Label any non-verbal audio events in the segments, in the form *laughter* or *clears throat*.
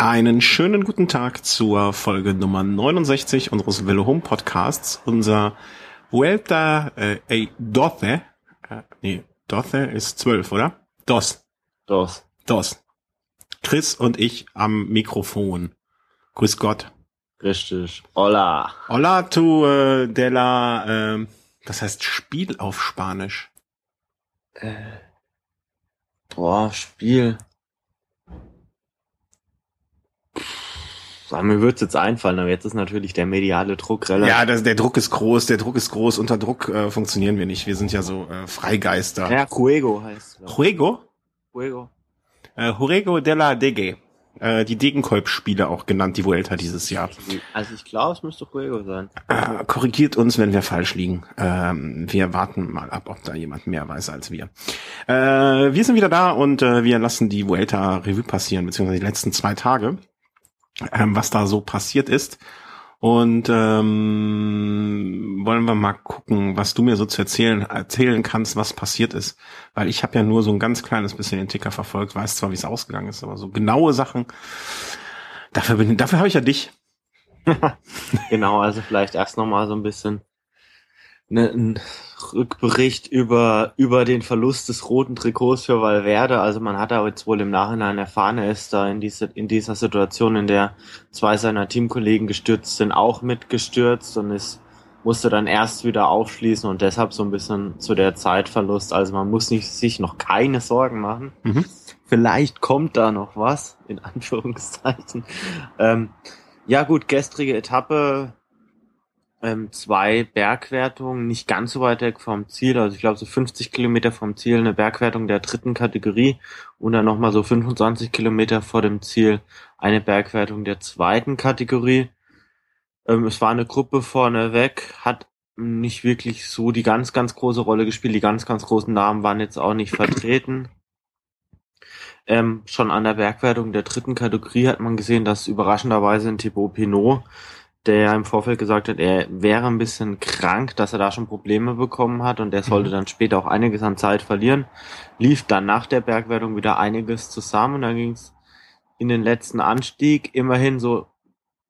Einen schönen guten Tag zur Folge Nummer 69 unseres Velo Home Podcasts. Unser Vuelta äh, ey, Doce, äh, nee, Doce ist zwölf, oder? Dos. Dos. Dos. Chris und ich am Mikrofon. Grüß Gott. Richtig. Hola. Hola tu äh, de la, äh, das heißt Spiel auf Spanisch. Äh, boah, Spiel. Mir wird's jetzt einfallen, aber jetzt ist natürlich der mediale Druck relativ. Ja, das, der Druck ist groß, der Druck ist groß. Unter Druck äh, funktionieren wir nicht. Wir sind ja so äh, Freigeister. Ja, Juego heißt es. Juego? Juego. Äh, Juego de la Degue. Äh, die Degenkolb-Spiele auch genannt, die Vuelta dieses Jahr. Also ich glaube, es müsste Juego sein. Äh, korrigiert uns, wenn wir falsch liegen. Ähm, wir warten mal ab, ob da jemand mehr weiß als wir. Äh, wir sind wieder da und äh, wir lassen die Vuelta Revue passieren, beziehungsweise die letzten zwei Tage, ähm, was da so passiert ist. Und ähm, wollen wir mal gucken, was du mir so zu erzählen erzählen kannst, was passiert ist, weil ich habe ja nur so ein ganz kleines bisschen den Ticker verfolgt, weiß zwar, wie es ausgegangen ist, aber so genaue Sachen. Dafür bin, dafür habe ich ja dich. *laughs* genau, also vielleicht erst noch mal so ein bisschen ne, ein Rückbericht über, über den Verlust des roten Trikots für Valverde. Also man hat aber jetzt wohl im Nachhinein erfahren, er ist da in, diese, in dieser Situation, in der zwei seiner Teamkollegen gestürzt sind, auch mitgestürzt und ist, musste dann erst wieder aufschließen und deshalb so ein bisschen zu der Zeitverlust. Also man muss nicht, sich noch keine Sorgen machen. Mhm. Vielleicht kommt da noch was, in Anführungszeichen. Ähm, ja gut, gestrige Etappe ähm, zwei Bergwertungen, nicht ganz so weit weg vom Ziel, also ich glaube so 50 Kilometer vom Ziel eine Bergwertung der dritten Kategorie und dann nochmal so 25 Kilometer vor dem Ziel eine Bergwertung der zweiten Kategorie. Ähm, es war eine Gruppe vorne weg, hat nicht wirklich so die ganz, ganz große Rolle gespielt. Die ganz, ganz großen Namen waren jetzt auch nicht vertreten. Ähm, schon an der Bergwertung der dritten Kategorie hat man gesehen, dass überraschenderweise ein Thibaut Pinot der im Vorfeld gesagt hat, er wäre ein bisschen krank, dass er da schon Probleme bekommen hat und er sollte mhm. dann später auch einiges an Zeit verlieren. Lief dann nach der Bergwertung wieder einiges zusammen. Dann ging es in den letzten Anstieg, immerhin so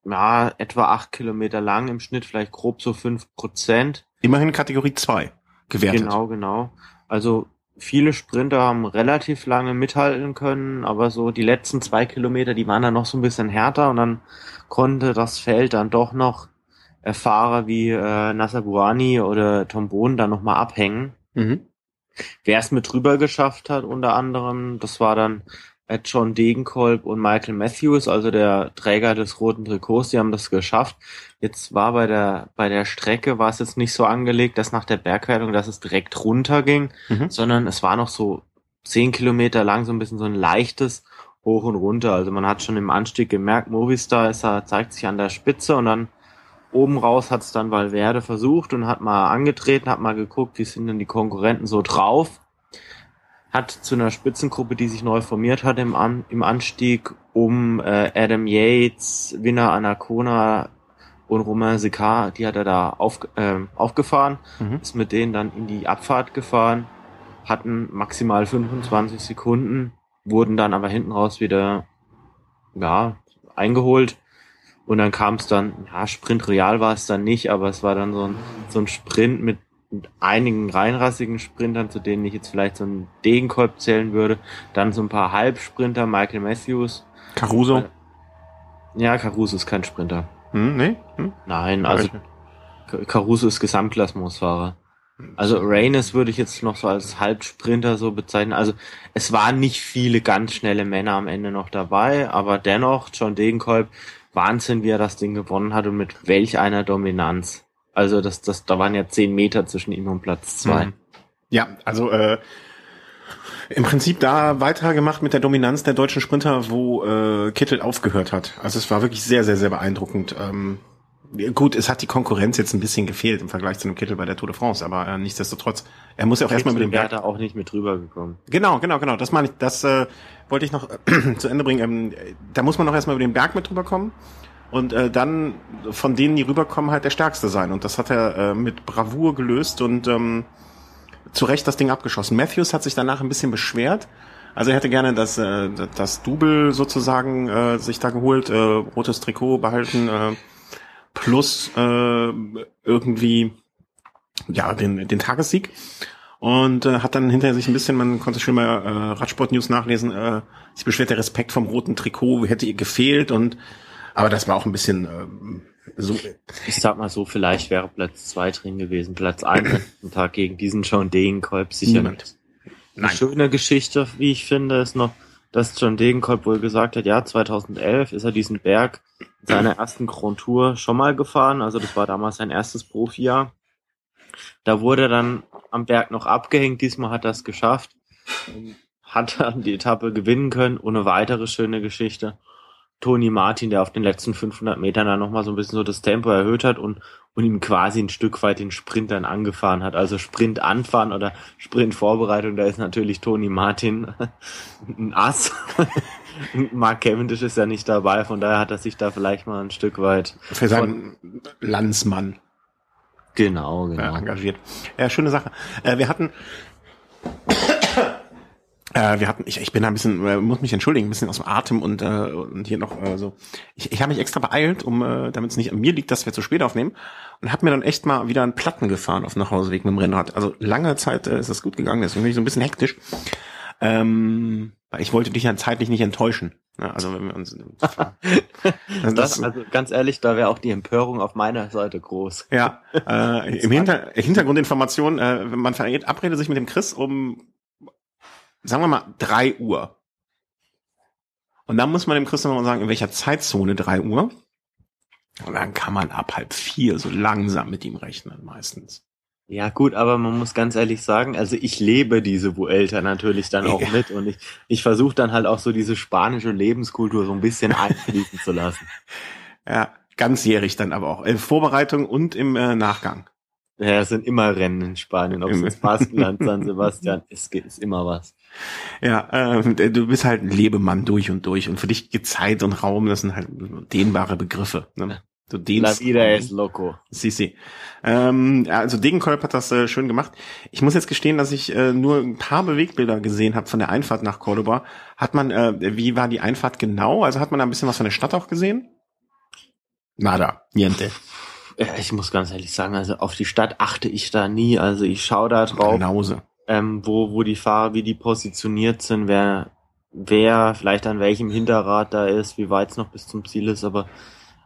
ja, etwa acht Kilometer lang im Schnitt, vielleicht grob so fünf Prozent. Immerhin Kategorie zwei gewertet. Genau, genau. Also viele Sprinter haben relativ lange mithalten können, aber so die letzten zwei Kilometer, die waren dann noch so ein bisschen härter und dann konnte das Feld dann doch noch Fahrer wie äh, Nasser Buani oder Tom Bohn dann nochmal abhängen. Mhm. Wer es mit drüber geschafft hat, unter anderem, das war dann äh, John Degenkolb und Michael Matthews, also der Träger des roten Trikots, die haben das geschafft. Jetzt war bei der, bei der Strecke war es jetzt nicht so angelegt, dass nach der Bergwertung, dass es direkt runter ging, mhm. sondern es war noch so zehn Kilometer lang so ein bisschen so ein leichtes hoch und runter. Also man hat schon im Anstieg gemerkt, Movistar ist da, zeigt sich an der Spitze und dann oben raus hat es dann Valverde versucht und hat mal angetreten, hat mal geguckt, wie sind denn die Konkurrenten so drauf. Hat zu einer Spitzengruppe, die sich neu formiert hat im, An im Anstieg, um äh, Adam Yates, Winner Anacona und Romain Sicard, die hat er da auf, äh, aufgefahren, mhm. ist mit denen dann in die Abfahrt gefahren, hatten maximal 25 Sekunden wurden dann aber hinten raus wieder ja, eingeholt. Und dann kam es dann, ja, Sprint Real war es dann nicht, aber es war dann so ein, so ein Sprint mit, mit einigen reinrassigen Sprintern, zu denen ich jetzt vielleicht so einen Degenkolb zählen würde. Dann so ein paar Halbsprinter, Michael Matthews. Caruso? Äh, ja, Caruso ist kein Sprinter. Hm, nee? Hm? Nein, also Caruso ist Gesamtklassementsfahrer. Also Reines würde ich jetzt noch so als Halbsprinter so bezeichnen. Also es waren nicht viele ganz schnelle Männer am Ende noch dabei, aber dennoch John Degenkolb, Wahnsinn, wie er das Ding gewonnen hat und mit welch einer Dominanz. Also das, das, da waren ja zehn Meter zwischen ihm und Platz zwei. Mhm. Ja, also äh, im Prinzip da weitergemacht mit der Dominanz der deutschen Sprinter, wo äh, Kittel aufgehört hat. Also es war wirklich sehr, sehr, sehr beeindruckend. Ähm, Gut, es hat die Konkurrenz jetzt ein bisschen gefehlt im Vergleich zu einem Kittel bei der Tour de France, aber äh, nichtsdestotrotz, er muss ja auch erstmal mit dem Berg. auch nicht mit drüber gekommen. Genau, genau, genau. Das meine ich, das äh, wollte ich noch äh, *clears throat* zu Ende bringen. Ähm, da muss man noch erstmal über den Berg mit drüber kommen und äh, dann von denen, die rüberkommen, halt der Stärkste sein. Und das hat er äh, mit Bravour gelöst und ähm, zu Recht das Ding abgeschossen. Matthews hat sich danach ein bisschen beschwert, Also er hätte gerne das, äh, das Double sozusagen äh, sich da geholt, äh, rotes Trikot behalten, äh, plus äh, irgendwie ja den, den Tagessieg und äh, hat dann hinterher sich ein bisschen, man konnte schon mal äh, Radsport News nachlesen, äh, sich beschwert, der Respekt vom roten Trikot hätte ihr gefehlt und aber das war auch ein bisschen äh, so. Ich sag mal so, vielleicht wäre Platz zwei drin gewesen. Platz eins *clears throat* am Tag gegen diesen John Degenkolb sicher Niemand. nicht. Eine schöne Geschichte, wie ich finde, ist noch, dass John Degenkolb wohl gesagt hat, ja, 2011 ist er diesen Berg in seiner ersten Grand Tour schon mal gefahren. Also das war damals sein erstes Profijahr. Da wurde er dann am Berg noch abgehängt. Diesmal hat er es geschafft. und Hat dann die Etappe gewinnen können. Ohne weitere schöne Geschichte. Toni Martin, der auf den letzten 500 Metern dann nochmal so ein bisschen so das Tempo erhöht hat und, und ihm quasi ein Stück weit den Sprint dann angefahren hat. Also Sprint anfahren oder Sprint Vorbereitung, da ist natürlich Toni Martin *laughs* ein Ass. *laughs* Mark Cavendish ist ja nicht dabei, von daher hat er sich da vielleicht mal ein Stück weit Für seinen Landsmann genau, genau. engagiert. Ja, schöne Sache. Äh, wir hatten äh, wir hatten, ich, ich bin da ein bisschen, äh, muss mich entschuldigen, ein bisschen aus dem Atem und, äh, und hier noch äh, so. Ich, ich habe mich extra beeilt, um, äh, damit es nicht an mir liegt, dass wir zu spät aufnehmen und habe mir dann echt mal wieder einen Platten gefahren auf dem Nachhauseweg mit dem Rennrad. Also lange Zeit äh, ist das gut gegangen, deswegen bin ich so ein bisschen hektisch. Ähm, weil ich wollte dich ja zeitlich nicht enttäuschen. Ne? Also wenn wir uns *laughs* also Das, also ganz ehrlich, da wäre auch die Empörung auf meiner Seite groß. Ja, äh, im *laughs* Hinter Hintergrundinformation, äh, man verrät, abrede sich mit dem Chris um, sagen wir mal, drei Uhr. Und dann muss man dem Chris nochmal sagen, in welcher Zeitzone drei Uhr. Und dann kann man ab halb vier so langsam mit ihm rechnen meistens. Ja gut, aber man muss ganz ehrlich sagen, also ich lebe diese Vuelta natürlich dann auch Ja. mit und ich, ich versuche dann halt auch so diese spanische Lebenskultur so ein bisschen einfließen zu lassen. *laughs* Ja, ganzjährig dann aber auch. In Vorbereitung und im äh, Nachgang. Ja, es sind immer Rennen in Spanien, ob es Baskenland, *laughs* San Sebastian, es ist immer was. Ja, ähm, du bist halt ein Lebemann durch und durch. Und für dich geht Zeit und Raum, das sind halt dehnbare Begriffe. Ne? Du La dehnst vida Raum. es loco. Sisi. Ähm, ja, also Degenkolb hat das äh, schön gemacht. Ich muss jetzt gestehen, dass ich äh, nur ein paar Bewegbilder gesehen habe von der Einfahrt nach Cordoba. Hat man, äh, wie war die Einfahrt genau? Also hat man da ein bisschen was von der Stadt auch gesehen? Nada, niente. Ja, Ich muss ganz ehrlich sagen, also auf die Stadt achte ich da nie. Also ich schaue da drauf, Genauso. Ähm, wo, wo die Fahrer, wie die positioniert sind, wer, wer vielleicht an welchem Hinterrad da ist, wie weit es noch bis zum Ziel ist, aber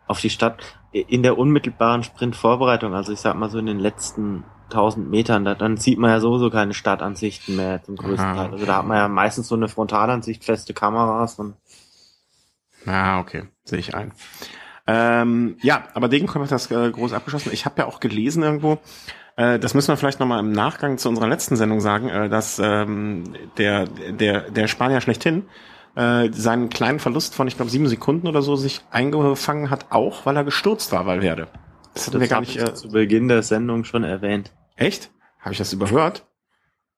auf die Stadt in der unmittelbaren Sprintvorbereitung, also ich sag mal so in den letzten 1000 Metern, da, dann sieht man ja sowieso keine Stadtansichten mehr zum größten Aha. Teil. Also da hat man ja meistens so eine Frontalansicht, feste Kameras und Ah, okay, sehe ich ein. Ähm, ja, aber Degenkolb hat das äh, groß abgeschossen. Ich habe ja auch gelesen irgendwo, das müssen wir vielleicht nochmal im Nachgang zu unserer letzten Sendung sagen, äh, dass ähm, der, der, der Spanier schlechthin äh, seinen kleinen Verlust von, ich glaube, sieben Sekunden oder so sich eingefangen hat, auch weil er gestürzt war, Valverde. Das hatten wir das gar habe nicht. ich Äh, zu Beginn der Sendung schon erwähnt. echt? Habe ich das überhört?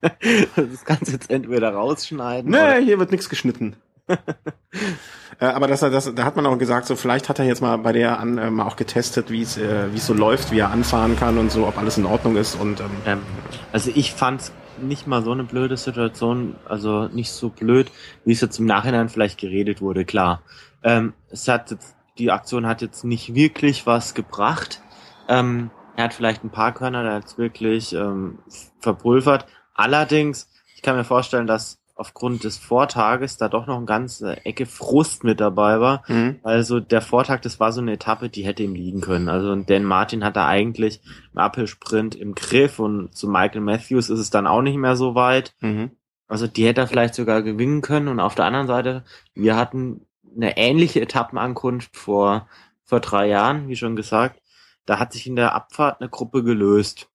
*laughs* Das kannst du jetzt entweder rausschneiden oder Nee, hier wird nichts geschnitten. *laughs* äh, aber das, das, da hat man auch gesagt, so vielleicht hat er jetzt mal bei der an äh, mal auch getestet, wie es äh, wie es so läuft, wie er anfahren kann und so, ob alles in Ordnung ist und ähm, Ähm, also ich fand's nicht mal so eine blöde Situation, also nicht so blöd, wie es jetzt im Nachhinein vielleicht geredet wurde, klar. Ähm, es hat jetzt, die Aktion hat jetzt nicht wirklich was gebracht. Ähm, er hat vielleicht ein paar Körner da jetzt wirklich ähm, verpulvert. Allerdings, ich kann mir vorstellen, dass aufgrund des Vortages da doch noch eine ganze Ecke Frust mit dabei war. mhm. Also der Vortag, das war so eine Etappe, die hätte ihm liegen können. Also Dan Martin hat da eigentlich im Uphill-Sprint im Griff und zu Michael Matthews ist es dann auch nicht mehr so weit. Mhm. Also die hätte er vielleicht sogar gewinnen können. Und auf der anderen Seite, wir hatten eine ähnliche Etappenankunft vor, vor drei Jahren, wie schon gesagt. Da hat sich in der Abfahrt eine Gruppe gelöst.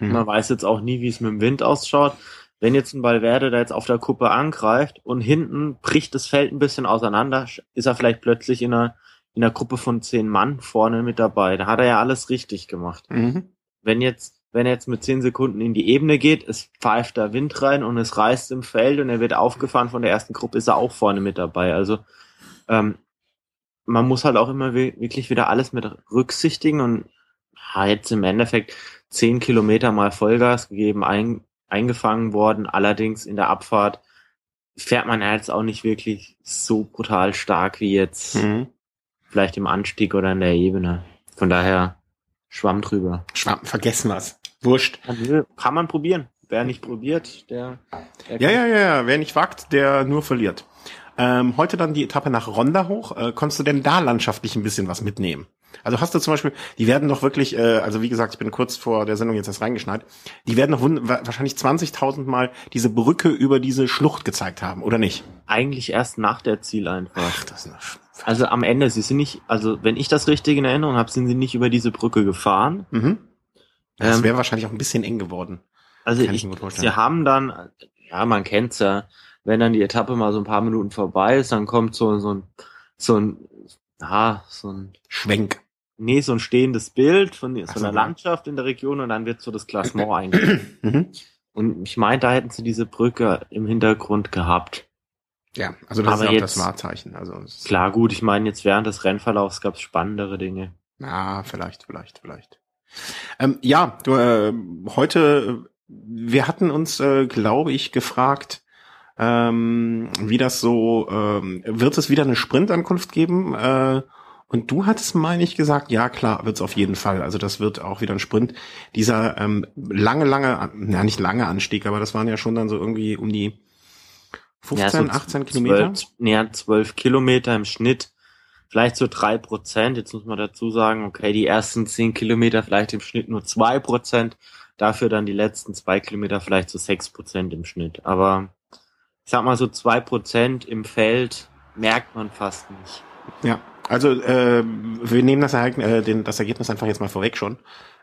Man Mhm. weiß jetzt auch nie, wie es mit dem Wind ausschaut. Wenn jetzt ein Valverde da jetzt auf der Kuppe angreift und hinten bricht das Feld ein bisschen auseinander, ist er vielleicht plötzlich in einer, in einer Gruppe von zehn Mann vorne mit dabei. Da hat er ja alles richtig gemacht. Mhm. Wenn jetzt, wenn er jetzt mit zehn Sekunden in die Ebene geht, es pfeift da Wind rein und es reißt im Feld und er wird aufgefahren von der ersten Gruppe, ist er auch vorne mit dabei. Also ähm, man muss halt auch immer wi- wirklich wieder alles mit rücksichtigen und ja, jetzt im Endeffekt zehn Kilometer mal Vollgas gegeben, ein, eingefangen worden, allerdings in der Abfahrt fährt man ja jetzt auch nicht wirklich so brutal stark wie jetzt Mhm. vielleicht im Anstieg oder in der Ebene. Von daher Schwamm drüber. Schwamm, vergessen was. Wurscht. Kann man probieren. Wer nicht probiert, der, der Ja, ja, ja, ja. Wer nicht wagt, der nur verliert. Ähm, heute dann die Etappe nach Ronda hoch. Äh, konntest du denn da landschaftlich ein bisschen was mitnehmen? Also hast du zum Beispiel, die werden doch wirklich, äh, also wie gesagt, ich bin kurz vor der Sendung jetzt erst reingeschneit, die werden doch wahrscheinlich 20.000 Mal diese Brücke über diese Schlucht gezeigt haben, oder nicht? eigentlich erst nach der Zieleinfahrt. Ach, das ist eine Also am Ende, sie sind nicht, also wenn ich das richtig in Erinnerung habe, sind sie nicht über diese Brücke gefahren. mhm. Das Ähm, wäre wahrscheinlich auch ein bisschen eng geworden. Also Kann ich ich, sie haben dann, ja, man kennt's ja, wenn dann die Etappe mal so ein paar Minuten vorbei ist, dann kommt so, so ein, so ein, ah, so ein, Schwenk. nee, so ein stehendes Bild von Ach so, einer. Landschaft in der Region und dann wird so das Klassement *clears throat* *clears throat* eingeführt. Mhm. Und ich meine, da hätten sie diese Brücke im Hintergrund gehabt. Ja, also das Aber ist auch jetzt- das Wahrzeichen. Also es Klar, gut, ich meine, jetzt während des Rennverlaufs gab's spannendere Dinge. Ah, vielleicht, vielleicht, vielleicht. Ähm, ja, du, äh, heute, äh, wir hatten uns, äh, glaube ich, gefragt, ähm, wie das so, ähm, wird es wieder eine Sprintankunft geben? Äh, und du hattest, meine ich, gesagt, ja klar, wird es auf jeden Fall. Also das wird auch wieder ein Sprint. Dieser ähm, lange, lange, na nicht lange Anstieg, aber das waren ja schon dann so irgendwie um die 15, so 18 Kilometer. 12, näher 12 Kilometer im Schnitt. Vielleicht so drei Prozent. Jetzt muss man dazu sagen, okay, die ersten zehn Kilometer vielleicht im Schnitt nur zwei Prozent. Dafür dann die letzten zwei Kilometer vielleicht so sechs Prozent im Schnitt. Aber ich sag mal so zwei Prozent im Feld merkt man fast nicht. Ja, also äh, wir nehmen das, äh, den, das Ergebnis einfach jetzt mal vorweg schon.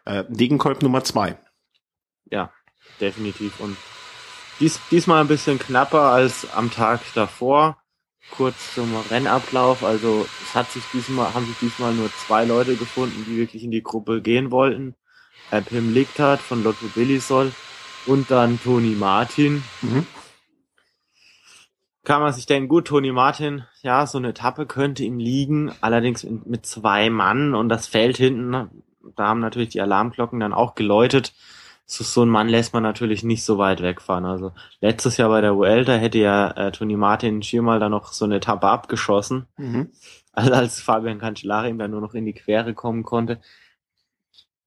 Äh, Degenkolb Nummer zwei. Ja, definitiv. Und dies, diesmal ein bisschen knapper als am Tag davor. Kurz zum Rennablauf. Also es hat sich diesmal, haben sich diesmal nur zwei Leute gefunden, die wirklich in die Gruppe gehen wollten. Äh, Pim Lichthardt von Lotto Billisol und dann Toni Martin. Mhm. Kann man sich denken, gut, Toni Martin, ja, so eine Etappe könnte ihm liegen, allerdings in, mit zwei Mann und das Feld hinten, da haben natürlich die Alarmglocken dann auch geläutet. So, so ein Mann lässt man natürlich nicht so weit wegfahren. Also letztes Jahr bei der Vuelta hätte ja äh, Toni Martin viermal da noch so eine Etappe abgeschossen, Mhm. also als Fabian Cancellara ihm dann nur noch in die Quere kommen konnte.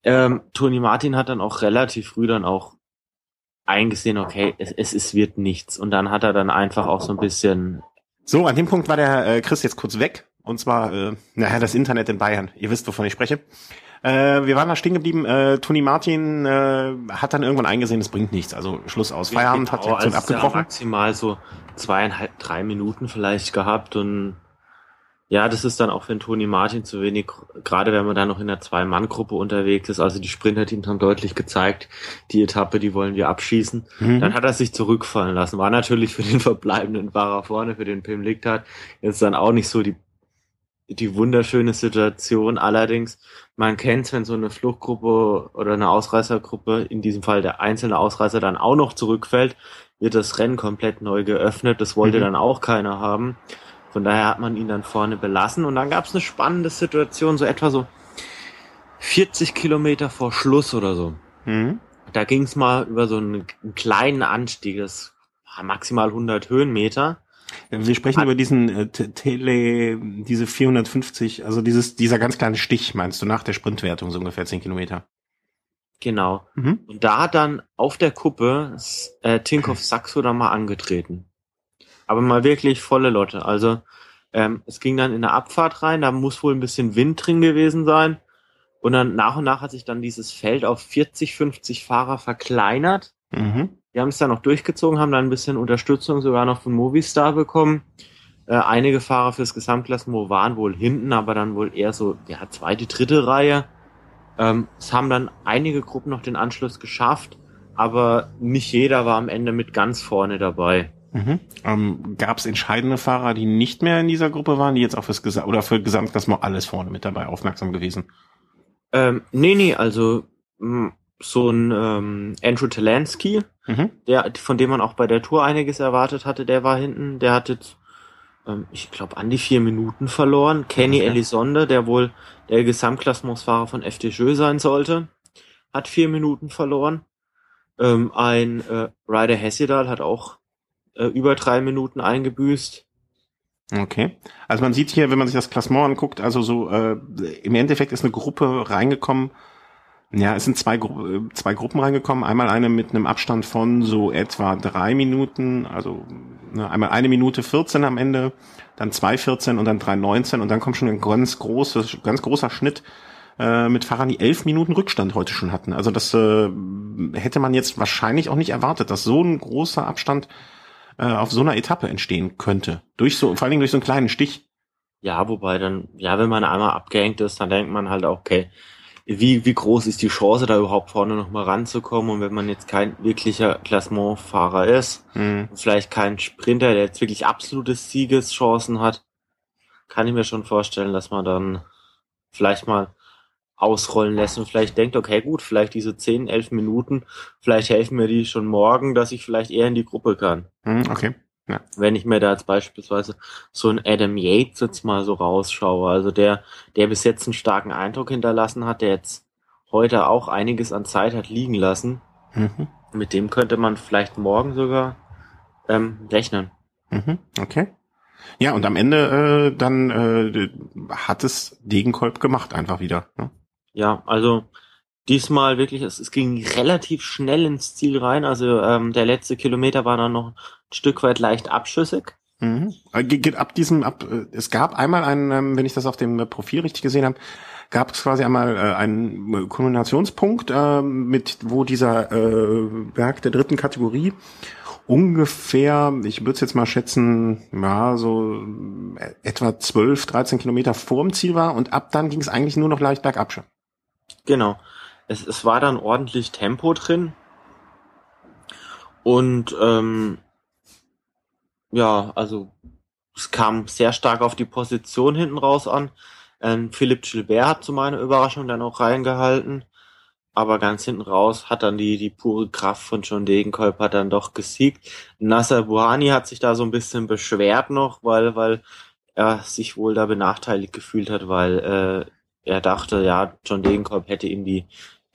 Ähm, Toni Martin hat dann auch relativ früh dann auch eingesehen, okay, es, es, es wird nichts. Und dann hat er dann einfach auch so ein bisschen So, an dem Punkt war der äh, Chris jetzt kurz weg. Und zwar, äh, naja, das Internet in Bayern. Ihr wisst, wovon ich spreche. Äh, wir waren da stehen geblieben. Äh, Toni Martin äh, hat dann irgendwann eingesehen, es bringt nichts. Also Schluss aus. Feierabend hat die Genau, Aktion also abgebrochen. maximal so zweieinhalb, drei Minuten vielleicht gehabt und ja, das ist dann auch den Toni Martin zu wenig, gerade wenn man da noch in der Zwei-Mann-Gruppe unterwegs ist. Also die Sprinterteams haben deutlich gezeigt, die Etappe, die wollen wir abschießen. Mhm. Dann hat er sich zurückfallen lassen. War natürlich für den *laughs* verbleibenden Fahrer vorne, für den Pim Lichthardt, jetzt dann auch nicht so die, die wunderschöne Situation. Allerdings, man kennt wenn so eine Fluchtgruppe oder eine Ausreißergruppe, in diesem Fall der einzelne Ausreißer dann auch noch zurückfällt, wird das Rennen komplett neu geöffnet. Das wollte Mhm. dann auch keiner haben. Von daher hat man ihn dann vorne belassen. Und dann gab es eine spannende Situation, so etwa so 40 Kilometer vor Schluss oder so. Mhm. Da ging es mal über so einen, einen kleinen Anstieg, das war maximal 100 Höhenmeter. Wir sprechen über diesen äh, Tele, diese 450, also dieses, dieser ganz kleine Stich, meinst du, nach der Sprintwertung, so ungefähr 10 Kilometer. Genau. Mhm. Und da hat dann auf der Kuppe äh, Tinkoff Saxo dann mal angetreten. Aber mal wirklich volle Lotte. Also ähm, es ging dann in der Abfahrt rein, da muss wohl ein bisschen Wind drin gewesen sein. Und dann nach und nach hat sich dann dieses Feld auf 40, 50 Fahrer verkleinert. Mhm. Wir haben es dann noch durchgezogen, haben dann ein bisschen Unterstützung sogar noch von Movistar bekommen. Äh, einige Fahrer fürs Gesamtklassement waren wohl hinten, aber dann wohl eher so, ja, zweite, dritte Reihe. Ähm, es haben dann einige Gruppen noch den Anschluss geschafft, aber nicht jeder war am Ende mit ganz vorne dabei. Mhm. Ähm, Gab es entscheidende Fahrer, die nicht mehr in dieser Gruppe waren, die jetzt auch fürs Gesa oder für Gesamtklassement alles vorne mit dabei aufmerksam gewesen? Ähm, nee, nee, also mh, so ein ähm, Andrew Talansky, Mhm. der, von dem man auch bei der Tour einiges erwartet hatte, der war hinten, der hat jetzt, ähm, ich glaube, an die vier Minuten verloren. Kenny Okay. Elisonde, der wohl der Gesamtklassementsfahrer von FDJ sein sollte, hat vier Minuten verloren. Ähm, ein äh, Ryder Hesjedal hat auch äh, über drei Minuten eingebüßt. Okay. Also man sieht hier, wenn man sich das Klassement anguckt, also so äh, im Endeffekt ist eine Gruppe reingekommen. Ja, es sind zwei, Gru äh, zwei Gruppen reingekommen. Einmal eine mit einem Abstand von so etwa drei Minuten, also ne, einmal eine Minute 14 am Ende, dann zwei 14 und dann drei 19 und dann kommt schon ein ganz großes, ganz großer Schnitt äh, mit Fahrern, die elf Minuten Rückstand heute schon hatten. Also das äh, hätte man jetzt wahrscheinlich auch nicht erwartet, dass so ein großer Abstand äh, auf so einer Etappe entstehen könnte. Durch so, vor allen Dingen durch so einen kleinen Stich. Ja, wobei dann, ja, wenn man einmal abgehängt ist, dann denkt man halt auch, okay, wie, wie groß ist die Chance, da überhaupt vorne nochmal ranzukommen? Und wenn man jetzt kein wirklicher Klassementfahrer ist, mhm. vielleicht kein Sprinter, der jetzt wirklich absolute Siegeschancen hat, kann ich mir schon vorstellen, dass man dann vielleicht mal ausrollen lässt und vielleicht denkt, okay, gut, vielleicht diese 10, 11 Minuten, vielleicht helfen mir die schon morgen, dass ich vielleicht eher in die Gruppe kann. Mhm, okay. Ja. Wenn ich mir da jetzt beispielsweise so einen Adam Yates jetzt mal so rausschaue, also der, der bis jetzt einen starken Eindruck hinterlassen hat, der jetzt heute auch einiges an Zeit hat liegen lassen, mhm. mit dem könnte man vielleicht morgen sogar ähm, rechnen. Mhm. Okay. Ja, und am Ende äh, dann äh, hat es Degenkolb gemacht einfach wieder. Ne? Ja, also diesmal wirklich, es, es ging relativ schnell ins Ziel rein. Also ähm, der letzte Kilometer war dann noch ein Stück weit leicht abschüssig. Mhm. Äh, geht ab diesem, ab, äh, es gab einmal einen, ähm, wenn ich das auf dem Profil richtig gesehen habe, gab es quasi einmal äh, einen Kombinationspunkt, äh, mit wo dieser äh, Berg der dritten Kategorie ungefähr, ich würde es jetzt mal schätzen, ja, so äh, etwa 12, 13 Kilometer vorm Ziel war und ab dann ging es eigentlich nur noch leicht bergab schon. Genau. Es, es war dann ordentlich Tempo drin. Und ähm, ja, also es kam sehr stark auf die Position hinten raus an. Ähm, Philipp Gilbert hat zu meiner Überraschung dann auch reingehalten. Aber ganz hinten raus hat dann die, die pure Kraft von John Degenkolb dann doch gesiegt. Nasser Buhani hat sich da so ein bisschen beschwert noch, weil, weil er sich wohl da benachteiligt gefühlt hat, weil äh, er dachte, ja, John Degenkolb hätte ihm die,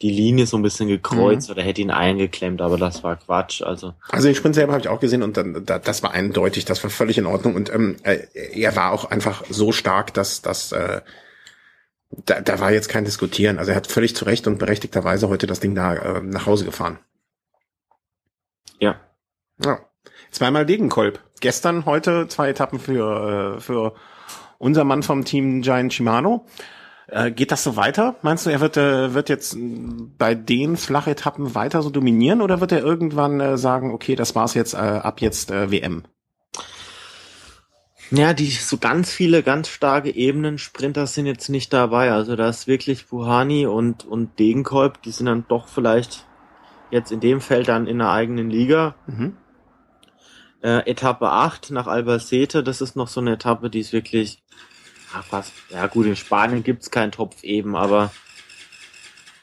die Linie so ein bisschen gekreuzt mhm. oder hätte ihn eingeklemmt, aber das war Quatsch. Also, also den Sprint selber habe ich auch gesehen und dann, das war eindeutig, das war völlig in Ordnung und ähm, äh, er war auch einfach so stark, dass, dass äh, da, da war jetzt kein Diskutieren. Also er hat völlig zu Recht und berechtigterweise heute das Ding da äh, nach Hause gefahren. Ja. Ja. Zweimal Degenkolb. Gestern, heute zwei Etappen für, äh, für unser Mann vom Team Giant Shimano. Äh, geht das so weiter? Meinst du, er wird, äh, wird jetzt bei den Flachetappen weiter so dominieren oder wird er irgendwann äh, sagen, okay, das war's jetzt, äh, ab jetzt äh, WM? Ja, die so ganz viele ganz starke Ebenen-Sprinter sind jetzt nicht dabei. Also da ist wirklich Buhani und, und Degenkolb, die sind dann doch vielleicht jetzt in dem Feld dann in der eigenen Liga. Mhm. Äh, Etappe 8 nach Albacete, das ist noch so eine Etappe, die ist wirklich ja, fast, ja gut, in Spanien gibt's keinen Topf eben, aber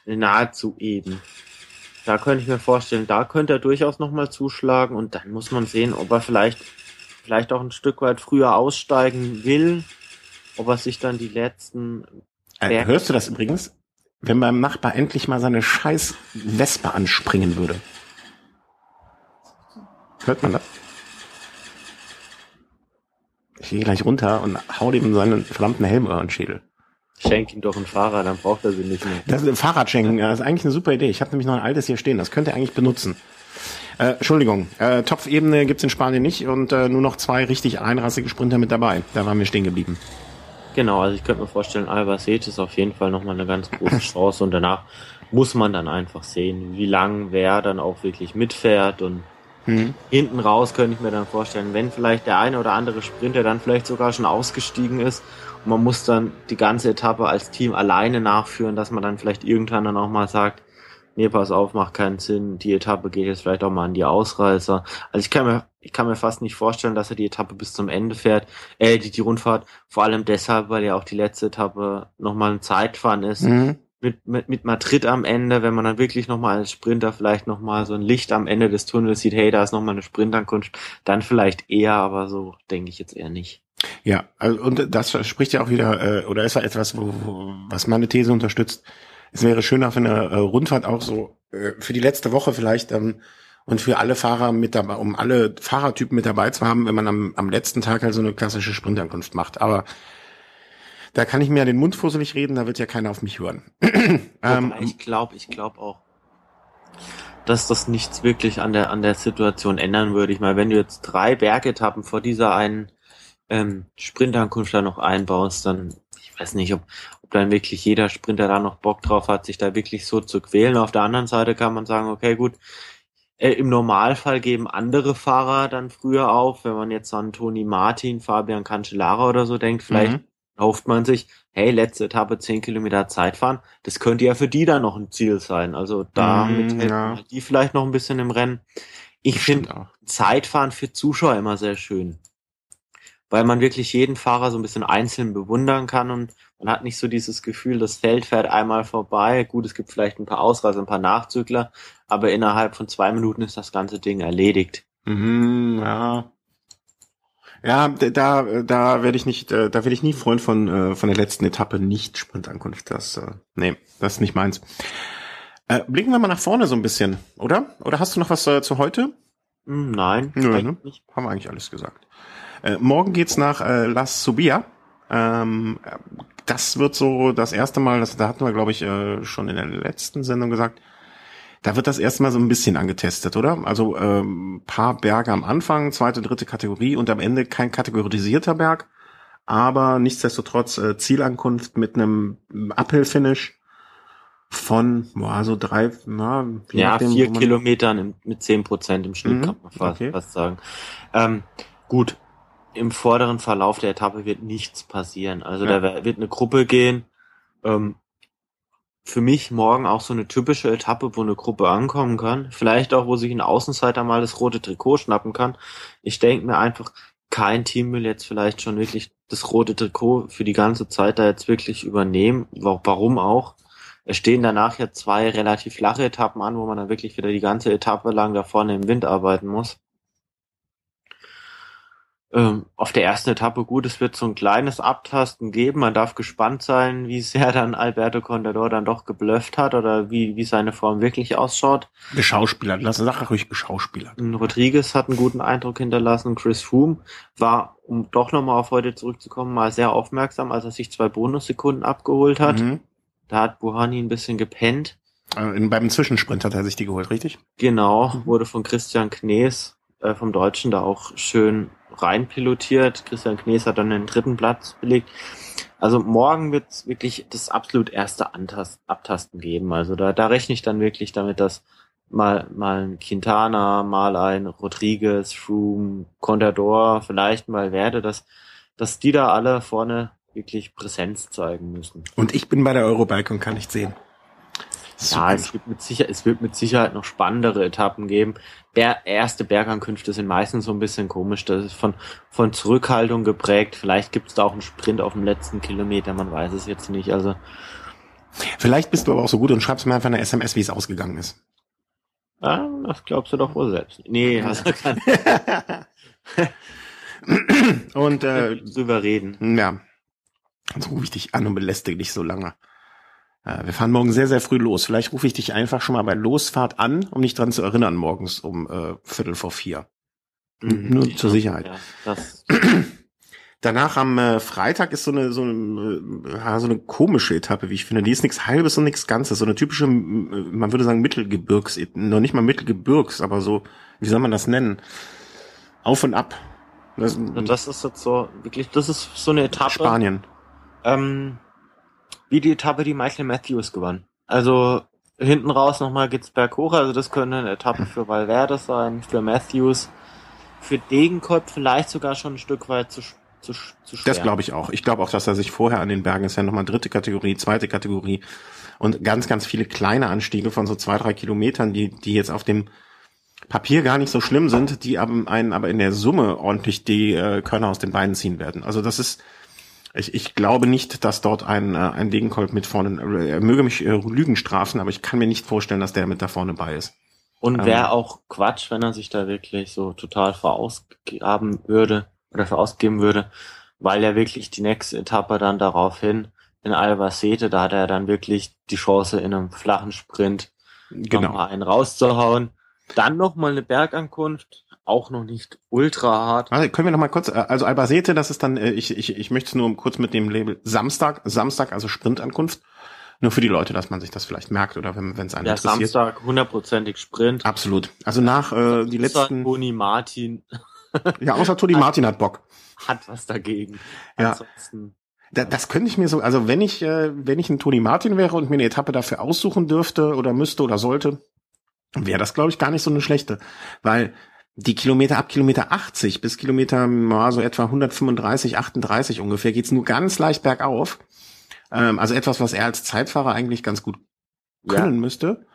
nahezu eben. Da könnte ich mir vorstellen, da könnte er durchaus nochmal zuschlagen und dann muss man sehen, ob er vielleicht, vielleicht auch ein Stück weit früher aussteigen will, ob er sich dann die letzten. Äh, hörst du das übrigens? Wenn beim Nachbar endlich mal seine scheiß Wespe anspringen würde. Hört man das? Ich gehe gleich runter und hau dem seinen verdammten Helm über den Schädel. Schenk ihm doch ein Fahrrad, dann braucht er sie nicht mehr. Das ist ein Fahrrad schenken, das ist eigentlich eine super Idee. Ich habe nämlich noch ein altes hier stehen, das könnte er eigentlich benutzen. Äh, Entschuldigung, äh, Topfebene gibt's in Spanien nicht und äh, nur noch zwei richtig einrassige Sprinter mit dabei. Da waren wir stehen geblieben. Genau, also ich könnte mir vorstellen, Albacete ist auf jeden Fall nochmal eine ganz große *laughs* Chance und danach muss man dann einfach sehen, wie lang wer dann auch wirklich mitfährt und Mhm. Hinten raus könnte ich mir dann vorstellen, wenn vielleicht der eine oder andere Sprinter dann vielleicht sogar schon ausgestiegen ist und man muss dann die ganze Etappe als Team alleine nachführen, dass man dann vielleicht irgendwann dann auch mal sagt, nee, pass auf, macht keinen Sinn, die Etappe geht jetzt vielleicht auch mal an die Ausreißer. Also ich kann mir, ich kann mir fast nicht vorstellen, dass er die Etappe bis zum Ende fährt, äh, die, die Rundfahrt, vor allem deshalb, weil ja auch die letzte Etappe nochmal ein Zeitfahren ist. Mhm mit, mit, mit Madrid am Ende, wenn man dann wirklich nochmal als Sprinter vielleicht nochmal so ein Licht am Ende des Tunnels sieht, hey, da ist nochmal eine Sprintankunft, dann vielleicht eher, aber so denke ich jetzt eher nicht. Ja, also, und das spricht ja auch wieder, äh, oder ist ja etwas, wo, wo, was meine These unterstützt. Es wäre schöner für eine äh, Rundfahrt auch so, äh, für die letzte Woche vielleicht, ähm, und für alle Fahrer mit dabei, um alle Fahrertypen mit dabei zu haben, wenn man am, am letzten Tag halt so eine klassische Sprintankunft macht. Aber da kann ich mir ja den Mund fusselig reden, da wird ja keiner auf mich hören. *clears throat* ähm, ich glaube, ich glaube auch, dass das nichts wirklich an der an der Situation ändern würde. Ich meine, wenn du jetzt drei Bergetappen vor dieser einen ähm, Sprintankunft da noch einbaust, dann ich weiß nicht, ob, ob dann wirklich jeder Sprinter da noch Bock drauf hat, sich da wirklich so zu quälen. Auf der anderen Seite kann man sagen, okay, gut, äh, Im Normalfall geben andere Fahrer dann früher auf, wenn man jetzt an Toni Martin, Fabian Cancellara oder so denkt, vielleicht mhm. Hofft man sich, hey, letzte Etappe 10 Kilometer Zeit fahren, das könnte ja für die dann noch ein Ziel sein. Also damit mm, ja. die vielleicht noch ein bisschen im Rennen. Ich finde Zeitfahren für Zuschauer immer sehr schön weil man wirklich jeden Fahrer so ein bisschen einzeln bewundern kann und man hat nicht so dieses Gefühl, das Feld fährt einmal vorbei. Gut, es gibt vielleicht ein paar Ausreißer, ein paar Nachzügler, aber innerhalb von zwei Minuten ist das ganze Ding erledigt. Mhm, ja. Ja, da, da werde ich nicht, äh, da werde ich nie Freund von, äh, von der letzten Etappe nicht Sprintankunft. Das, äh, nee, das ist nicht meins. Blicken wir mal nach vorne so ein bisschen, oder? Oder hast du noch was zu heute? Hm, nein, Nö, ne? nicht. Haben wir eigentlich alles gesagt. Äh, morgen geht's nach äh, Las Subia. Ähm, das wird so das erste Mal, das, da hatten wir, glaube ich, äh, schon in der letzten Sendung gesagt, da wird das erste Mal so ein bisschen angetestet, oder? Also ähm, paar Berge am Anfang, zweite, dritte Kategorie und am Ende kein kategorisierter Berg, aber nichtsdestotrotz äh, Zielankunft mit einem Uphill-Finish von boah, so drei, na, ja, nachdem, vier Kilometern mit zehn Prozent im Schnitt, mhm, kann man fast, okay. fast sagen. Ähm, gut, im vorderen Verlauf der Etappe wird nichts passieren. Also ja. da wird eine Gruppe gehen. Ähm, für mich morgen auch so eine typische Etappe, wo eine Gruppe ankommen kann. Vielleicht auch, wo sich ein Außenseiter mal das rote Trikot schnappen kann. Ich denke mir einfach, kein Team will jetzt vielleicht schon wirklich das rote Trikot für die ganze Zeit da jetzt wirklich übernehmen. Warum auch? Es stehen danach ja zwei relativ flache Etappen an, wo man dann wirklich wieder die ganze Etappe lang da vorne im Wind arbeiten muss ähm, auf der ersten Etappe gut, es wird so ein kleines Abtasten geben. Man darf gespannt sein, wie sehr dann Alberto Contador dann doch geblufft hat oder wie, wie seine Form wirklich ausschaut. Geschauspielert, lass Sache ruhig geschauspielert. Rodriguez hat einen guten Eindruck hinterlassen. Chris Froome war, um doch nochmal auf heute zurückzukommen, mal sehr aufmerksam, als er sich zwei Bonussekunden abgeholt hat. Mhm. Da hat Buhani ein bisschen gepennt. Äh, in, beim Zwischensprint hat er sich die geholt, richtig? Genau, mhm. wurde von Christian Knees äh, vom Deutschen da auch schön reinpilotiert. Christian Knees hat dann den dritten Platz belegt. Also morgen wird es wirklich das absolut erste Antast Abtasten geben. Also da, da rechne ich dann wirklich damit, dass mal, mal ein Quintana, mal ein Rodriguez, Froome, Contador, vielleicht mal werde, dass, dass die da alle vorne wirklich Präsenz zeigen müssen. Und ich bin bei der Eurobike und kann nicht sehen. Ja, es wird, mit Sicherheit, es wird mit Sicherheit noch spannendere Etappen geben. Ber erste Bergankünfte sind meistens so ein bisschen komisch. Das ist von, von Zurückhaltung geprägt. Vielleicht gibt es da auch einen Sprint auf dem letzten Kilometer, man weiß es jetzt nicht. Also Vielleicht bist du aber auch so gut und schreibst mir einfach eine SMS, wie es ausgegangen ist. Ah, das glaubst du doch wohl selbst. Nee, also *laughs* kann. und äh, souverän. Ja. Jetzt rufe ich dich an und belästige dich so lange. Wir fahren morgen sehr, sehr früh los. Vielleicht rufe ich dich einfach schon mal bei Losfahrt an, um dich dran zu erinnern, morgens um äh, Viertel vor vier. Mhm, Nur ja, zur Sicherheit. Ja, *clears throat* Danach am äh, Freitag ist so eine, so eine, äh, so eine komische Etappe, wie ich finde. Die ist nichts Halbes und nichts Ganzes. So eine typische, man würde sagen Mittelgebirgs, noch nicht mal Mittelgebirgs, aber so, wie soll man das nennen? Auf und ab. Das, das ist jetzt so, wirklich, das ist so eine Etappe. Spanien. Ähm, wie die Etappe, die Michael Matthews gewann. Also hinten raus nochmal geht's berghoch, also das könnte eine Etappe für Valverde sein, für Matthews, für Degenkolb vielleicht sogar schon ein Stück weit zu, zu, zu schwer. Das glaube ich auch. Ich glaube auch, dass er sich vorher an den Bergen ist ja nochmal dritte Kategorie, zweite Kategorie und ganz, ganz viele kleine Anstiege von so zwei, drei Kilometern, die, die jetzt auf dem Papier gar nicht so schlimm sind, die einen aber in der Summe ordentlich die äh, Körner aus den Beinen ziehen werden. Also das ist ich, ich glaube nicht, dass dort ein, äh, ein Degenkolb mit vorne, er möge mich äh, Lügen strafen, aber ich kann mir nicht vorstellen, dass der mit da vorne bei ist. Und ähm, wäre auch Quatsch, wenn er sich da wirklich so total verausgaben würde oder verausgeben würde, weil er wirklich die nächste Etappe dann daraufhin in Albacete, da hat er dann wirklich die Chance in einem flachen Sprint genau. nochmal einen rauszuhauen. Dann noch mal eine Bergankunft, auch noch nicht ultra hart. Also können wir noch mal kurz, äh, also Albacete, das ist dann, äh, ich, ich, ich möchte es nur kurz mit dem Label Samstag, Samstag, also Sprintankunft. Nur für die Leute, dass man sich das vielleicht merkt oder wenn es einen Ja, interessiert. Samstag hundertprozentig Sprint. Absolut. Also nach äh, die Außer letzten, Toni Martin *laughs* ja, außer Toni Martin hat Bock. hat was dagegen. Ja. Ansonsten, Da, das könnte ich mir so, also wenn ich, äh, wenn ich ein Toni Martin wäre und mir eine Etappe dafür aussuchen dürfte oder müsste oder sollte, wäre das, glaube ich, gar nicht so eine schlechte. Weil die Kilometer ab Kilometer 80 bis Kilometer ja, so etwa 135, 38 ungefähr geht's nur ganz leicht bergauf. Ähm, also etwas, was er als Zeitfahrer eigentlich ganz gut können müsste.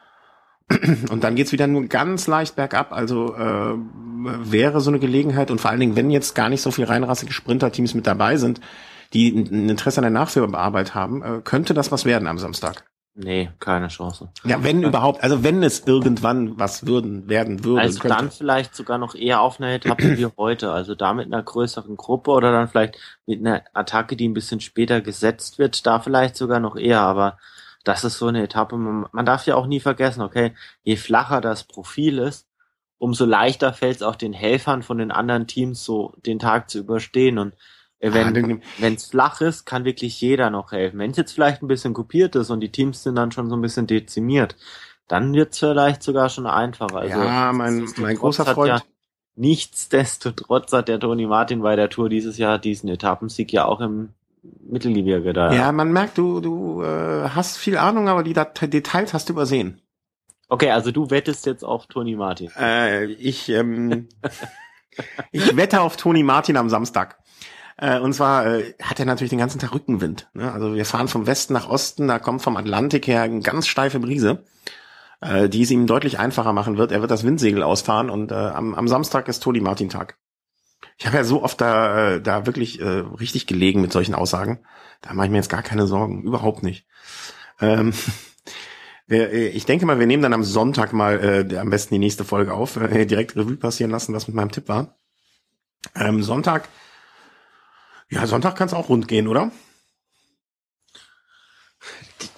Und dann geht's wieder nur ganz leicht bergab. Also äh, wäre so eine Gelegenheit und vor allen Dingen, wenn jetzt gar nicht so viel reinrassige Sprinterteams mit dabei sind, die ein ein Interesse an der Nachführarbeit haben, äh, könnte das was werden am Samstag. Nee, keine Chance. Ja, wenn überhaupt, also wenn es irgendwann was würden, werden würde. Also könnte. dann vielleicht sogar noch eher auf einer Etappe wie *clears throat* heute. Also da mit einer größeren Gruppe oder dann vielleicht mit einer Attacke, die ein bisschen später gesetzt wird, da vielleicht sogar noch eher. Aber das ist so eine Etappe, man, man darf ja auch nie vergessen, okay, je flacher das Profil ist, umso leichter fällt es auch den Helfern von den anderen Teams so den Tag zu überstehen. Und wenn dann- wenn es flach ist, kann wirklich jeder noch helfen. Wenn es jetzt vielleicht ein bisschen kopiert ist und die Teams sind dann schon so ein bisschen dezimiert, dann wird es vielleicht sogar schon einfacher. Also, ja, mein, mein großer Freund. Ja, nichtsdestotrotz hat der Toni Martin bei der Tour dieses Jahr diesen Etappensieg ja auch im Mittelgebirge da. Ja, man merkt, du, du äh, hast viel Ahnung, aber die Dat Details hast du übersehen. Okay, also du wettest jetzt auf Toni Martin. Äh, ich, ähm, *laughs* ich wette auf Toni Martin am Samstag. Äh, und zwar äh, hat er natürlich den ganzen Tag Rückenwind. Ne? Also wir fahren vom Westen nach Osten, da kommt vom Atlantik her eine ganz steife Brise, äh, die es ihm deutlich einfacher machen wird. Er wird das Windsegel ausfahren und am, am Samstag ist Toni Martin Tag. Ich habe ja so oft da, da wirklich richtig gelegen mit solchen Aussagen. Da mache ich mir jetzt gar keine Sorgen, überhaupt nicht. Ähm, *laughs* äh, ich denke mal, wir nehmen dann am Sonntag mal äh, am besten die nächste Folge auf, äh, direkt Revue passieren lassen, was mit meinem Tipp war. Ähm, Sonntag, ja, Sonntag kann es auch rund gehen, oder?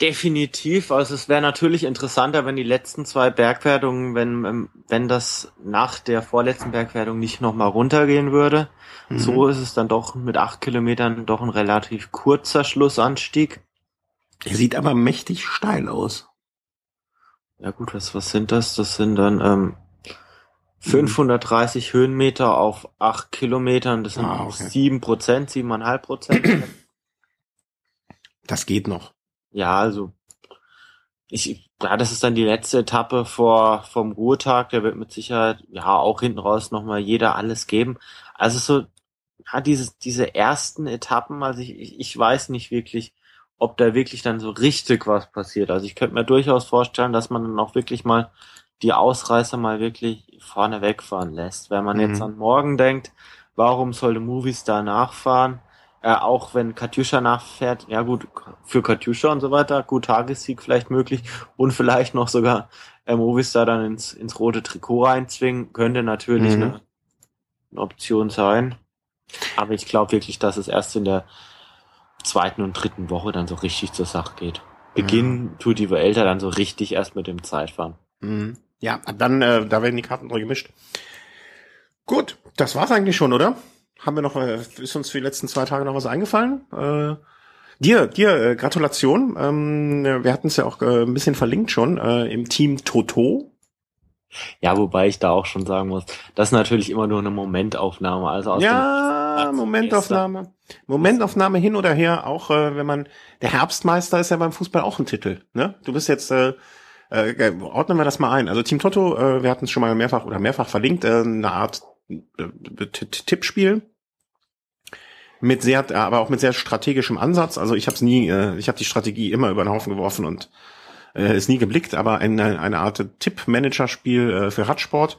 Definitiv. Also es wäre natürlich interessanter, wenn die letzten zwei Bergwertungen, wenn, ähm, wenn das nach der vorletzten Bergwertung nicht nochmal runtergehen würde. Mhm. So ist es dann doch mit acht Kilometern doch ein relativ kurzer Schlussanstieg. Er sieht aber mächtig steil aus. Ja gut, was, was sind das? Das sind dann ähm, 530 Höhenmeter auf acht Kilometern. Das sind Ah, okay. sieben Prozent, siebeneinhalb Prozent. Das geht noch. Ja, also ich, ja, das ist dann die letzte Etappe vor vom Ruhetag. Der wird mit Sicherheit ja auch hinten raus nochmal jeder alles geben. Also so, ja, diese diese ersten Etappen. Also ich, ich ich weiß nicht wirklich, ob da wirklich dann so richtig was passiert. Also ich könnte mir durchaus vorstellen, dass man dann auch wirklich mal die Ausreißer mal wirklich vorne wegfahren lässt. Wenn man Mhm. jetzt an morgen denkt, warum sollte Movies da nachfahren? Äh, auch wenn Katjuscha nachfährt, ja gut, für Katjuscha und so weiter, gut, Tagessieg vielleicht möglich und vielleicht noch sogar äh, Movistar dann ins, ins rote Trikot reinzwingen, könnte natürlich Mhm. eine, eine Option sein. Aber ich glaube wirklich, dass es erst in der zweiten und dritten Woche dann so richtig zur Sache geht. Beginnen tut die Vuelta dann so richtig erst mit dem Zeitfahren. Mhm. Ja, dann, äh, da werden die Karten neu gemischt. Gut, das war's eigentlich schon, oder? Haben wir noch, äh, ist uns für die letzten zwei Tage noch was eingefallen? Äh, dir, dir, äh, Gratulation. Ähm, wir hatten es ja auch äh, ein bisschen verlinkt schon äh, im Team Toto. Ja, wobei ich da auch schon sagen muss, das ist natürlich immer nur eine Momentaufnahme. Also aus ja, Momentaufnahme. Momentaufnahme hin oder her, auch äh, wenn man, der Herbstmeister ist ja beim Fußball auch ein Titel. Ne? Du bist jetzt, äh, äh, ordnen wir das mal ein. Also Team Toto, äh, wir hatten es schon mal mehrfach oder mehrfach verlinkt, äh, eine Art äh, Tippspiel mit sehr, aber auch mit sehr strategischem Ansatz. Also ich habe es nie, äh, ich habe die Strategie immer über den Haufen geworfen und äh, ist nie geblickt, aber eine, eine Art Tipp-Manager-Spiel äh, für Radsport.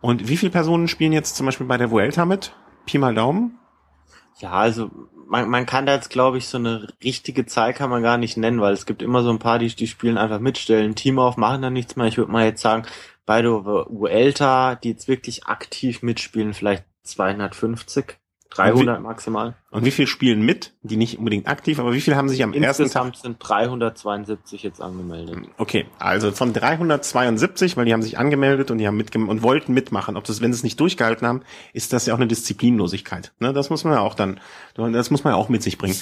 Und wie viele Personen spielen jetzt zum Beispiel bei der Vuelta mit? Pi mal Daumen? Ja, also man, man kann da jetzt, glaube ich, so eine richtige Zahl kann man gar nicht nennen, weil es gibt immer so ein paar, die, die spielen einfach mitstellen, Team auf, machen dann nichts mehr. Ich würde mal jetzt sagen, bei der Vuelta, die jetzt wirklich aktiv mitspielen, vielleicht 250, 300 maximal. Und wie viel spielen mit? Die nicht unbedingt aktiv, aber wie viel haben sich am ersten Insgesamt sind 372 jetzt angemeldet. Okay, also von 372, weil die haben sich angemeldet und die haben mitgem und wollten mitmachen. Ob das, wenn sie es nicht durchgehalten haben, ist das ja auch eine Disziplinlosigkeit. Ne, das muss man ja auch dann, das muss man ja auch mit sich bringen.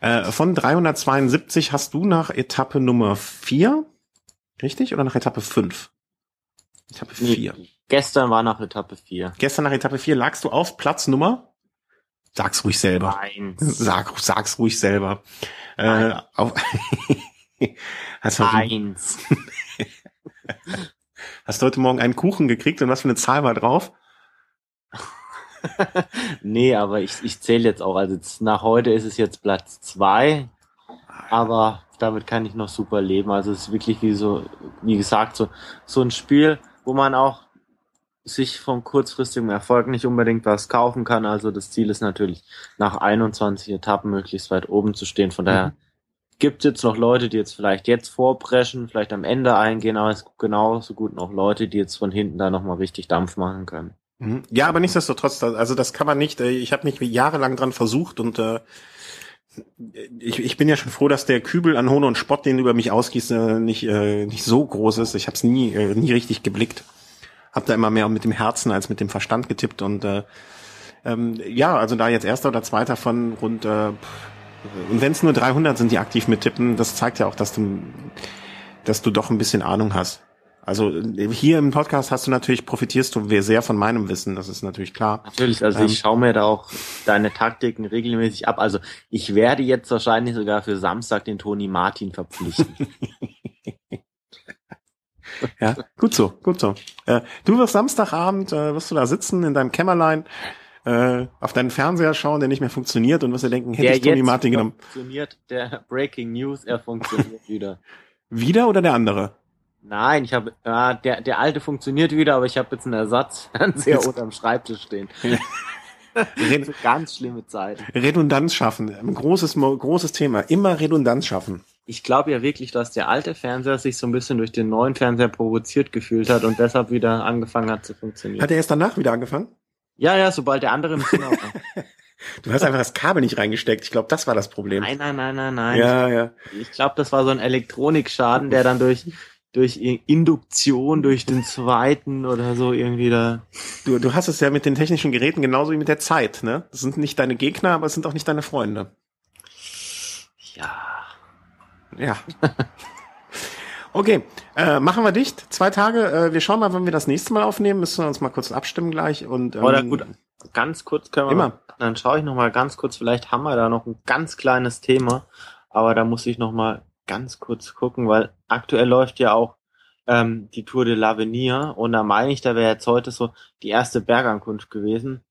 Äh, von 372 hast du nach Etappe Nummer 4, richtig? Oder nach Etappe 5? Etappe 4. Nee, gestern war nach Etappe 4. Gestern nach Etappe 4 lagst du auf Platz Nummer? Sag's ruhig selber. Eins. Sag, sag's ruhig selber. Äh, auf *laughs* hast du Eins. *laughs* hast du heute Morgen einen Kuchen gekriegt und was für eine Zahl war drauf? *laughs* nee, aber ich, ich zähle jetzt auch. Also nach heute ist es jetzt Platz zwei, aber damit kann ich noch super leben. Also es ist wirklich wie so, wie gesagt, so, so ein Spiel, wo man auch sich vom kurzfristigen Erfolg nicht unbedingt was kaufen kann. Also das Ziel ist natürlich, nach 21 Etappen möglichst weit oben zu stehen. Von daher mhm. gibt es jetzt noch Leute, die jetzt vielleicht jetzt vorpreschen, vielleicht am Ende eingehen, aber es gibt genauso gut noch Leute, die jetzt von hinten da nochmal richtig Dampf machen können. Mhm. Ja, aber nichtsdestotrotz, also das kann man nicht. Äh, ich habe mich jahrelang dran versucht und äh, ich, ich bin ja schon froh, dass der Kübel an Hohn und Spott, den über mich ausgießt, äh, nicht äh, nicht so groß ist. Ich habe es nie äh, nie richtig geblickt. Hab da immer mehr mit dem Herzen als mit dem Verstand getippt und äh, ähm, ja, also da jetzt erster oder zweiter von rund äh, und wenn es nur 300 sind, die aktiv mittippen, das zeigt ja auch, dass du dass du doch ein bisschen Ahnung hast. Also hier im Podcast hast du natürlich, profitierst du sehr von meinem Wissen, das ist natürlich klar. Natürlich, also ähm, ich schaue mir da auch deine Taktiken regelmäßig ab. Also ich werde jetzt wahrscheinlich sogar für Samstag den Toni Martin verpflichten. *laughs* ja, gut so, gut so. Äh, du wirst Samstagabend, äh, wirst du da sitzen in deinem Kämmerlein, äh, auf deinen Fernseher schauen, der nicht mehr funktioniert und wirst dir denken, hätte der ich Toni Martin genommen. funktioniert, der Breaking News, er funktioniert *laughs* wieder. Wieder oder der andere? Nein, ich habe äh, der der alte funktioniert wieder, aber ich habe jetzt einen Ersatzfernseher unterm Schreibtisch stehen. *laughs* Ganz schlimme Zeit. Redundanz schaffen, ein großes großes Thema. Immer Redundanz schaffen. Ich glaube ja wirklich, dass der alte Fernseher sich so ein bisschen durch den neuen Fernseher provoziert gefühlt hat und deshalb wieder angefangen hat zu funktionieren. Hat er erst danach wieder angefangen? Ja, ja, sobald der andere im Zimmer war. Du hast einfach das Kabel nicht reingesteckt. Ich glaube, das war das Problem. Nein, nein, nein, nein, nein. Ja, ja. Ich glaube, das war so ein Elektronikschaden, der dann durch durch Induktion, durch den zweiten oder so irgendwie da. Du, du hast es ja mit den technischen Geräten genauso wie mit der Zeit, ne? Das sind nicht deine Gegner, aber es sind auch nicht deine Freunde. Ja. Ja. *laughs* okay, äh, machen wir dicht. Zwei Tage. Äh, wir schauen mal, wann wir das nächste Mal aufnehmen. Müssen wir uns mal kurz abstimmen gleich. Und, ähm, Oder gut, ganz kurz können wir. Immer. Mal, dann schaue ich noch mal ganz kurz. Vielleicht haben wir da noch ein ganz kleines Thema. Aber da muss ich noch mal ganz kurz gucken, weil aktuell läuft ja auch ähm, die Tour de l'Avenir und da meine ich, da wäre jetzt heute so die erste Bergankunft gewesen.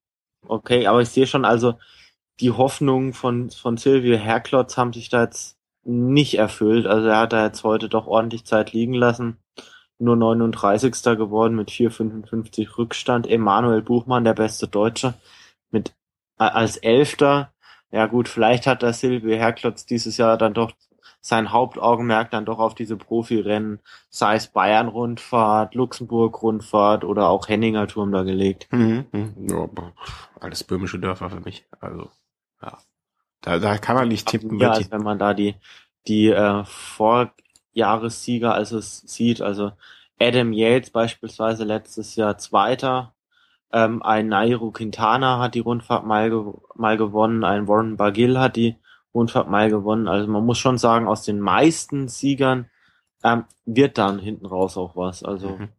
Okay, aber ich sehe schon, also die Hoffnungen von, von Silvio Herklotz haben sich da jetzt nicht erfüllt. Also er hat da jetzt heute doch ordentlich Zeit liegen lassen. Nur 39. geworden mit 4,55 Rückstand. Emanuel Buchmann, der beste Deutsche, mit als Elfter. Ja gut, vielleicht hat der Silvio Herklotz dieses Jahr dann doch sein Hauptaugenmerk dann doch auf diese Profirennen, sei es Bayern-Rundfahrt, Luxemburg-Rundfahrt oder auch Henninger Turm da gelegt. Mhm, mhm. Ja, alles böhmische Dörfer für mich. Also, ja. Da, da kann man nicht tippen. Ja, als wenn man da die, die äh, Vorjahressieger also sieht, also Adam Yates beispielsweise letztes Jahr Zweiter, ähm, ein Nairo Quintana hat die Rundfahrt mal, ge mal gewonnen, ein Warren Bargill hat die Rundfahrt mal gewonnen. Also man muss schon sagen, aus den meisten Siegern ähm, wird dann hinten raus auch was. Also mhm.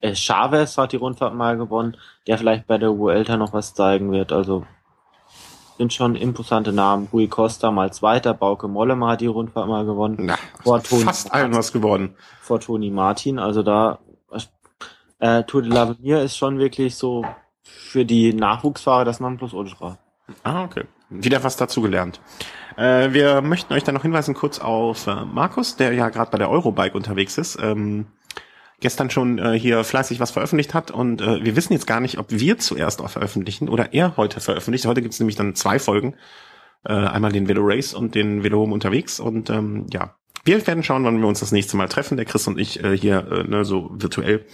äh, Chavez hat die Rundfahrt mal gewonnen, der vielleicht bei der Vuelta noch was zeigen wird. Also sind schon imposante Namen. Rui Costa mal Zweiter, Bauke Mollema hat die Rundfahrt mal gewonnen. Na, vor Toni fast allen was geworden. Vor Toni Martin. Also da äh, Tour de l'Avenir ist schon wirklich so für die Nachwuchsfahrer das Nonplusultra. Ah, okay. Wieder was dazugelernt. Äh, wir möchten euch dann noch hinweisen kurz auf äh, Markus, der ja gerade bei der Eurobike unterwegs ist. Ähm, gestern schon äh, hier fleißig was veröffentlicht hat und äh, wir wissen jetzt gar nicht, ob wir zuerst auch veröffentlichen oder er heute veröffentlicht. Heute gibt's nämlich dann zwei Folgen. Äh, einmal den Velo Race und den Velo Home unterwegs und ähm, ja, wir werden schauen, wann wir uns das nächste Mal treffen, der Chris und ich äh, hier äh, ne, so virtuell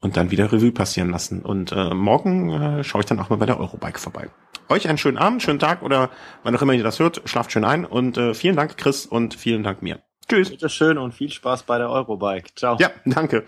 und dann wieder Revue passieren lassen. Und äh, morgen äh, schaue ich dann auch mal bei der Eurobike vorbei. Euch einen schönen Abend, schönen Tag oder wann auch immer ihr das hört, schlaft schön ein und äh, vielen Dank Chris und vielen Dank mir. Tschüss. Bitte schön und viel Spaß bei der Eurobike. Ciao. Ja, danke.